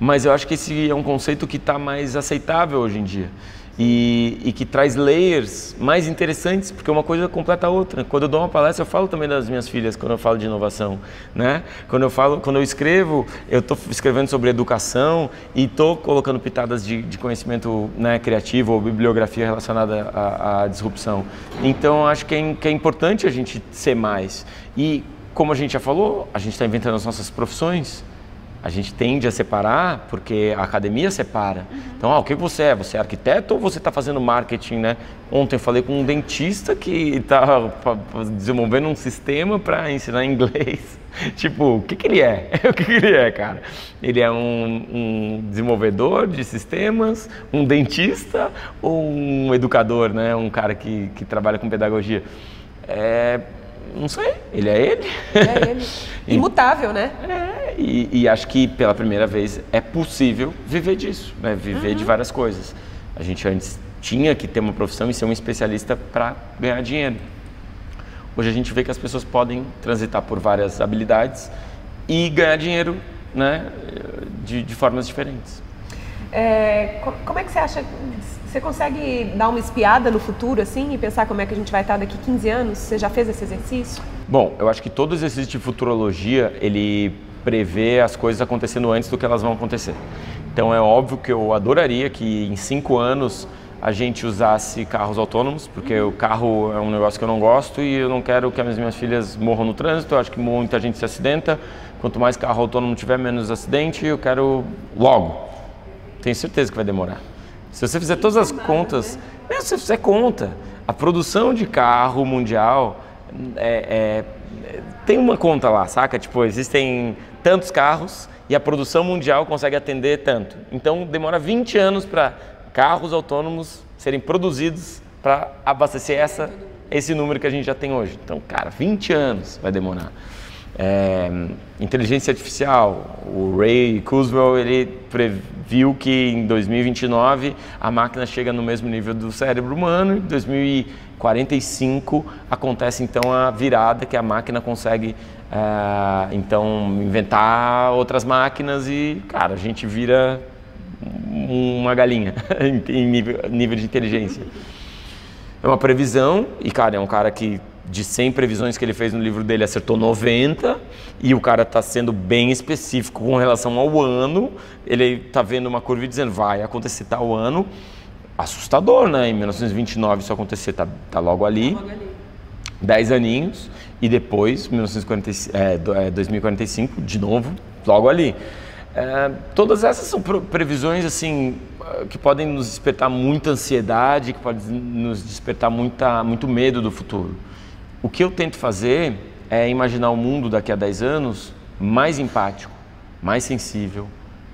Mas eu acho que esse é um conceito que está mais aceitável hoje em dia e, e, que traz layers mais interessantes, porque uma coisa completa a outra. Quando eu dou uma palestra, eu falo também das minhas filhas quando eu falo de inovação, né? Quando eu falo, quando eu escrevo, eu estou escrevendo sobre educação e estou colocando pitadas de, de conhecimento né, criativo ou bibliografia relacionada à, à disrupção. Então, acho que é, que é importante a gente ser mais. E como a gente já falou, a gente está inventando as nossas profissões a gente tende a separar porque a academia separa. Uhum. Então, ah, o que você é? Você é arquiteto ou você está fazendo marketing, né? Ontem eu falei com um dentista que está desenvolvendo um sistema para ensinar inglês. tipo, o que, que ele é? o que, que ele é, cara? Ele é um, um, desenvolvedor de sistemas, um dentista ou um educador, né? Um cara que, que trabalha com pedagogia. É, não sei, ele é ele. É ele. Imutável, né? É, e, e, acho que pela primeira vez é possível viver disso, né? Viver uhum. de várias coisas. A gente antes tinha que ter uma profissão e ser um especialista para ganhar dinheiro. Hoje a gente vê que as pessoas podem transitar por várias habilidades e ganhar dinheiro né, de, de formas diferentes. É, como é que você acha você consegue dar uma espiada no futuro, assim, e pensar como é que a gente vai estar daqui 15 anos? Você já fez esse exercício? Bom, eu acho que todo exercício de futurologia, ele prevê as coisas acontecendo antes do que elas vão acontecer. Então é óbvio que eu adoraria que em cinco anos a gente usasse carros autônomos, porque o carro é um negócio que eu não gosto e eu não quero que as minhas filhas morram no trânsito. Eu acho que muita gente se acidenta. Quanto mais carro autônomo tiver, menos acidente. Eu quero logo. Tenho certeza que vai demorar. Se você fizer todas as contas, né? se você fizer conta, a produção de carro mundial é, é, tem uma conta lá, saca? Tipo, existem tantos carros e a produção mundial consegue atender tanto. Então demora 20 anos para carros autônomos serem produzidos para abastecer essa, esse número que a gente já tem hoje. Então, cara, 20 anos vai demorar. É, inteligência artificial, o Ray Kurzweil ele previu que em 2029 a máquina chega no mesmo nível do cérebro humano, em 2045 acontece então a virada que a máquina consegue é, então inventar outras máquinas e cara a gente vira uma galinha em nível, nível de inteligência. É uma previsão e cara é um cara que de 100 previsões que ele fez no livro dele, acertou 90 e o cara está sendo bem específico com relação ao ano. Ele está vendo uma curva e dizendo vai acontecer tal ano. Assustador, né? Em 1929 isso acontecer, tá, tá logo ali. Tá 10 aninhos e depois, 1940, é, 2045, é, de novo, logo ali. É, todas essas são previsões assim que podem nos despertar muita ansiedade, que podem nos despertar muita, muito medo do futuro. O que eu tento fazer é imaginar o mundo daqui a 10 anos mais empático, mais sensível,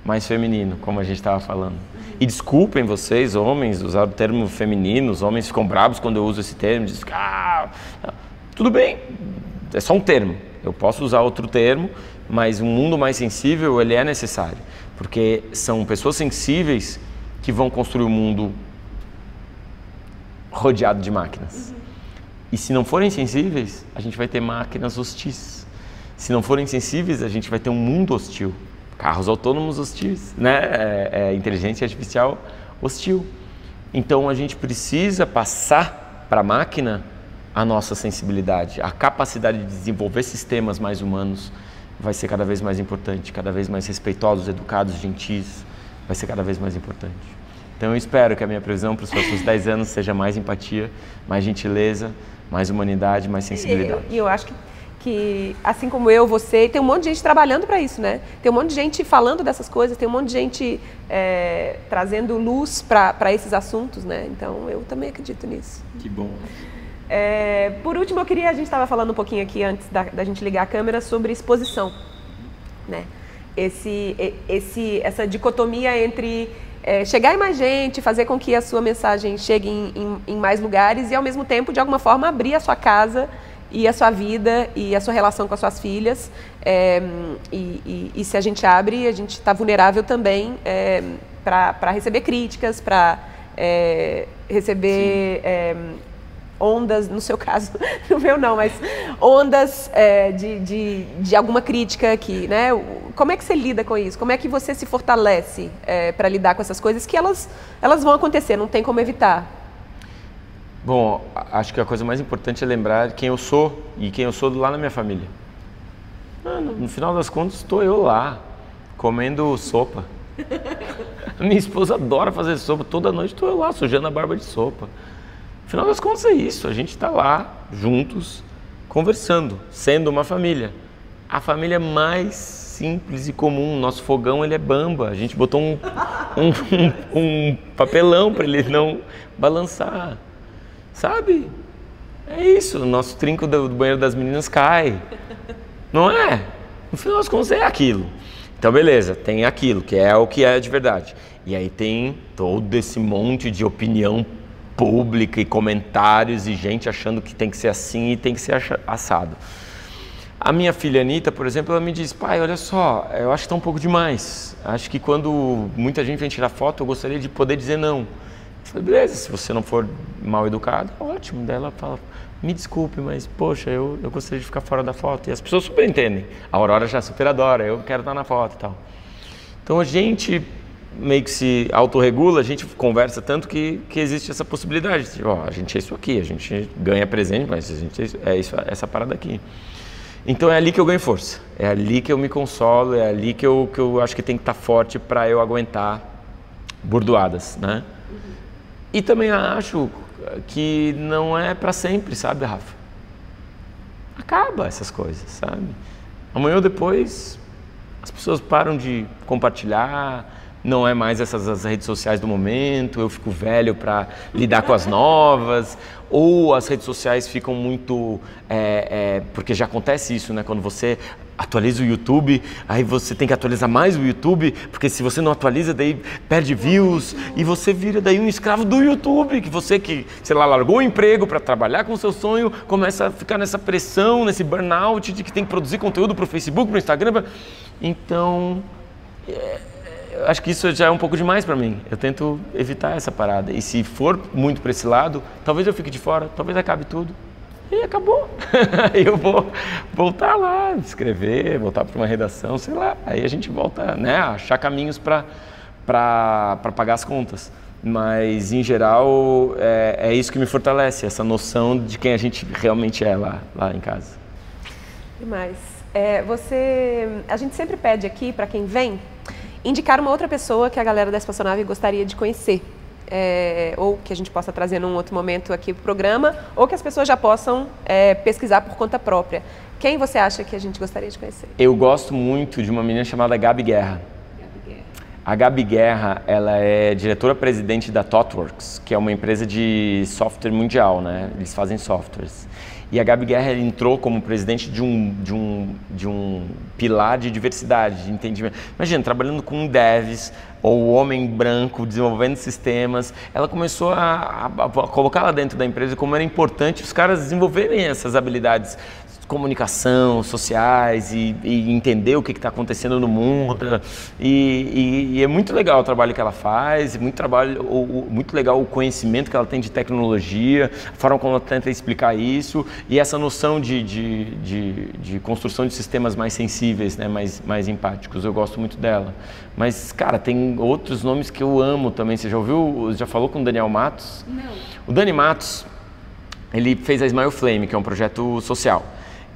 mais feminino, como a gente estava falando. E desculpem vocês, homens, usar o termo feminino, os homens ficam bravos quando eu uso esse termo, dizem, ah, tudo bem, é só um termo. Eu posso usar outro termo, mas um mundo mais sensível ele é necessário, porque são pessoas sensíveis que vão construir o um mundo rodeado de máquinas. E se não forem sensíveis, a gente vai ter máquinas hostis. Se não forem sensíveis, a gente vai ter um mundo hostil. Carros autônomos hostis, né? É, é, inteligência artificial hostil. Então a gente precisa passar para a máquina a nossa sensibilidade, a capacidade de desenvolver sistemas mais humanos vai ser cada vez mais importante, cada vez mais respeitosos, educados, gentis, vai ser cada vez mais importante. Então eu espero que a minha previsão para os próximos 10 anos seja mais empatia, mais gentileza, mais humanidade, mais sensibilidade. E eu, eu acho que, que, assim como eu, você, tem um monte de gente trabalhando para isso, né? Tem um monte de gente falando dessas coisas, tem um monte de gente é, trazendo luz para esses assuntos, né? Então eu também acredito nisso. Que bom. É, por último, eu queria, a gente estava falando um pouquinho aqui antes da, da, gente ligar a câmera sobre exposição, né? Esse, esse, essa dicotomia entre é, chegar em mais gente, fazer com que a sua mensagem chegue em, em, em, mais lugares e, ao mesmo tempo, de alguma forma, abrir a sua casa e a sua vida e a sua relação com as suas filhas. É, e, e, e, se a gente abre, a gente está vulnerável também é, para receber críticas, para é, receber ondas, no seu caso, no meu não, mas ondas é, de, de, de, alguma crítica aqui, né? Como é que você lida com isso? Como é que você se fortalece é, para lidar com essas coisas que elas, elas vão acontecer, não tem como evitar? Bom, acho que a coisa mais importante é lembrar quem eu sou e quem eu sou lá na minha família. Mano, no final das contas, estou eu lá, comendo sopa. minha esposa adora fazer sopa, toda noite estou eu lá, sujando a barba de sopa. Afinal das contas é isso, a gente está lá juntos, conversando, sendo uma família. A família mais simples e comum, nosso fogão ele é bamba, a gente botou um, um, um, um papelão para ele não balançar, sabe? É isso, o nosso trinco do, do banheiro das meninas cai, não é? No final das contas é aquilo. Então, beleza, tem aquilo, que é o que é de verdade. E aí tem todo esse monte de opinião pública e comentários e gente achando que tem que ser assim e tem que ser assado. A minha filha Anitta, por exemplo, ela me diz: pai, olha só, eu acho que está um pouco demais. Acho que quando muita gente vem tirar foto, eu gostaria de poder dizer não. Eu falei: beleza, se você não for mal educado, ótimo. Daí ela fala: me desculpe, mas poxa, eu, eu gostaria de ficar fora da foto. E as pessoas super entendem. A Aurora já super adora, eu quero estar na foto e tal. Então a gente meio que se autorregula, a gente conversa tanto que, que existe essa possibilidade. Tipo, ó, a gente é isso aqui, a gente ganha presente, mas a gente é isso, essa parada aqui. Então é ali que eu ganho força, é ali que eu me consolo, é ali que eu, que eu acho que tem que estar forte para eu aguentar burdoadas, né? Uhum. E também acho que não é para sempre, sabe, Rafa? Acaba essas coisas, sabe? Amanhã ou depois as pessoas param de compartilhar, não é mais essas as redes sociais do momento, eu fico velho para lidar com as novas, ou as redes sociais ficam muito. É, é, porque já acontece isso, né? Quando você atualiza o YouTube, aí você tem que atualizar mais o YouTube, porque se você não atualiza, daí perde views, e você vira daí um escravo do YouTube, que você que, sei lá, largou o emprego para trabalhar com o seu sonho, começa a ficar nessa pressão, nesse burnout de que tem que produzir conteúdo para o Facebook, para o Instagram. Então. É, acho que isso já é um pouco demais para mim. Eu tento evitar essa parada. E se for muito para esse lado, talvez eu fique de fora, talvez acabe tudo. E acabou. eu vou voltar lá, escrever, voltar para uma redação, sei lá. Aí a gente volta né, a achar caminhos para pagar as contas. Mas, em geral, é, é isso que me fortalece, essa noção de quem a gente realmente é lá, lá em casa. Demais. É, você, a gente sempre pede aqui para quem vem indicar uma outra pessoa que a galera da Espaçonave gostaria de conhecer. É, ou que a gente possa trazer num outro momento aqui para o programa, ou que as pessoas já possam é, pesquisar por conta própria. Quem você acha que a gente gostaria de conhecer? Eu gosto muito de uma menina chamada Gabi Guerra. A Gabi Guerra, ela é diretora-presidente da ThoughtWorks, que é uma empresa de software mundial, né? Eles fazem softwares. E a Gabi Guerra entrou como presidente de um, de, um, de um pilar de diversidade, de entendimento. Imagina, trabalhando com devs, ou homem branco desenvolvendo sistemas, ela começou a, a, a colocar lá dentro da empresa como era importante os caras desenvolverem essas habilidades comunicação, sociais e, e entender o que está acontecendo no mundo. E, e, e, é muito legal o trabalho que ela faz, muito trabalho, o, o, muito legal o conhecimento que ela tem de tecnologia, a forma como ela tenta explicar isso e essa noção de, de, de, de construção de sistemas mais sensíveis, né, mais, mais empáticos. Eu gosto muito dela. Mas, cara, tem outros nomes que eu amo também. Você já ouviu, já falou com o Daniel Matos? Não. O Dani Matos, ele fez a Smile Flame, que é um projeto social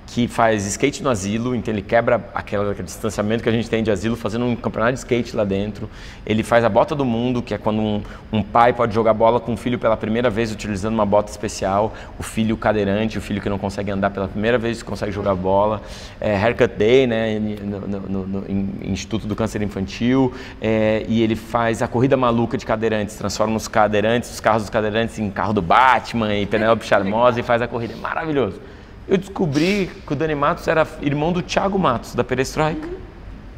que faz skate no asilo, então ele quebra aquele, aquele, distanciamento que a gente tem de asilo, fazendo um campeonato de skate lá dentro. Ele faz a bota do mundo, que é quando um, um pai pode jogar bola com o filho pela primeira vez utilizando uma bota especial. O filho cadeirante, o filho que não consegue andar pela primeira vez consegue jogar bola. É, Haircut Day, né, no, no, no, Instituto do Câncer Infantil. É, e ele faz a corrida maluca de cadeirantes, transforma os cadeirantes, os carros dos cadeirantes em carro do Batman e Penélope Charmosa e faz a corrida. É maravilhoso eu descobri que o Dani Matos era irmão do Thiago Matos, da Perestroika.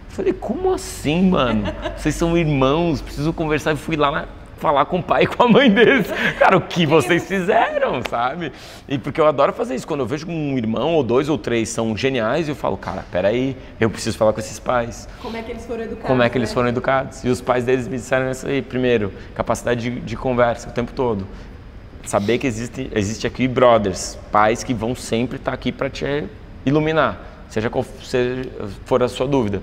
Falei, como assim, mano? Vocês são irmãos, preciso conversar. E fui lá na, falar com o pai e com a mãe deles. Cara, o que vocês fizeram, sabe? E porque eu adoro fazer isso. Quando eu vejo um irmão ou dois ou três são geniais, eu falo, cara, peraí, eu preciso falar com esses pais. Como é que eles foram educados? Como é que eles né? foram educados? E os pais deles me disseram isso aí. Primeiro, capacidade de, de conversa o tempo todo saber que existe, existe aqui brothers, pais que vão sempre estar aqui para te iluminar, seja qual seja, for a sua dúvida.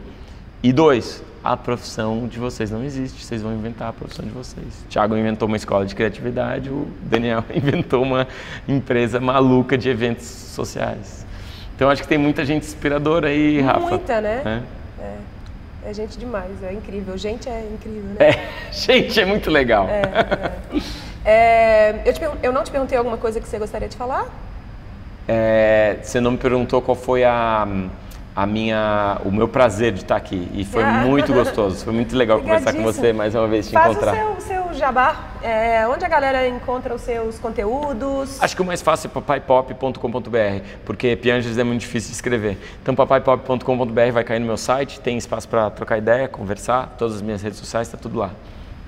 E dois, a profissão de vocês não existe, vocês vão inventar a profissão de vocês. Tiago inventou uma escola de criatividade, o Daniel inventou uma empresa maluca de eventos sociais. Então acho que tem muita gente inspiradora aí, Rafa. Muita, né? É. é. É gente demais, é incrível. Gente é incrível, né? É, gente é muito legal. É, é. É, eu, te, eu, não te perguntei alguma coisa que você gostaria de falar? É, você não me perguntou qual foi a, a minha, o meu prazer de estar aqui. E foi ah. muito gostoso. Foi muito legal conversar com você mais uma vez, te Faz encontrar. Faz o seu, seu jabá. É, onde a galera encontra os seus conteúdos? Acho que o mais fácil é papaipop.com.br, porque Pianges é muito difícil de escrever. Então, papaipop.com.br vai cair no meu site, tem espaço para trocar ideia, conversar, todas as minhas redes sociais, está tudo lá.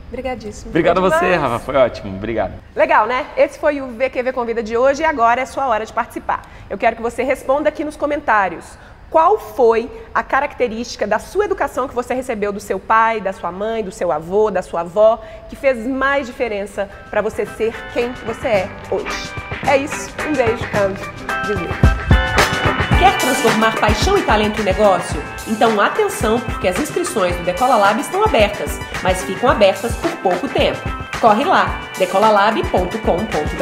Obrigadíssimo. Obrigado a você, Rafa. Foi ótimo. Obrigado. Legal, né? Esse foi o VQV Convida de hoje e agora é sua hora de participar. Eu quero que você responda aqui nos comentários. Qual foi a característica da sua educação que você recebeu do seu pai, da sua mãe, do seu avô, da sua avó, que fez mais diferença para você ser quem você é hoje? É isso. Um beijo and desliga. Quer transformar paixão e talento em negócio? Então atenção, porque as inscrições do Decola Lab estão abertas, mas ficam abertas por pouco tempo. Corre lá, decolalab.com.br.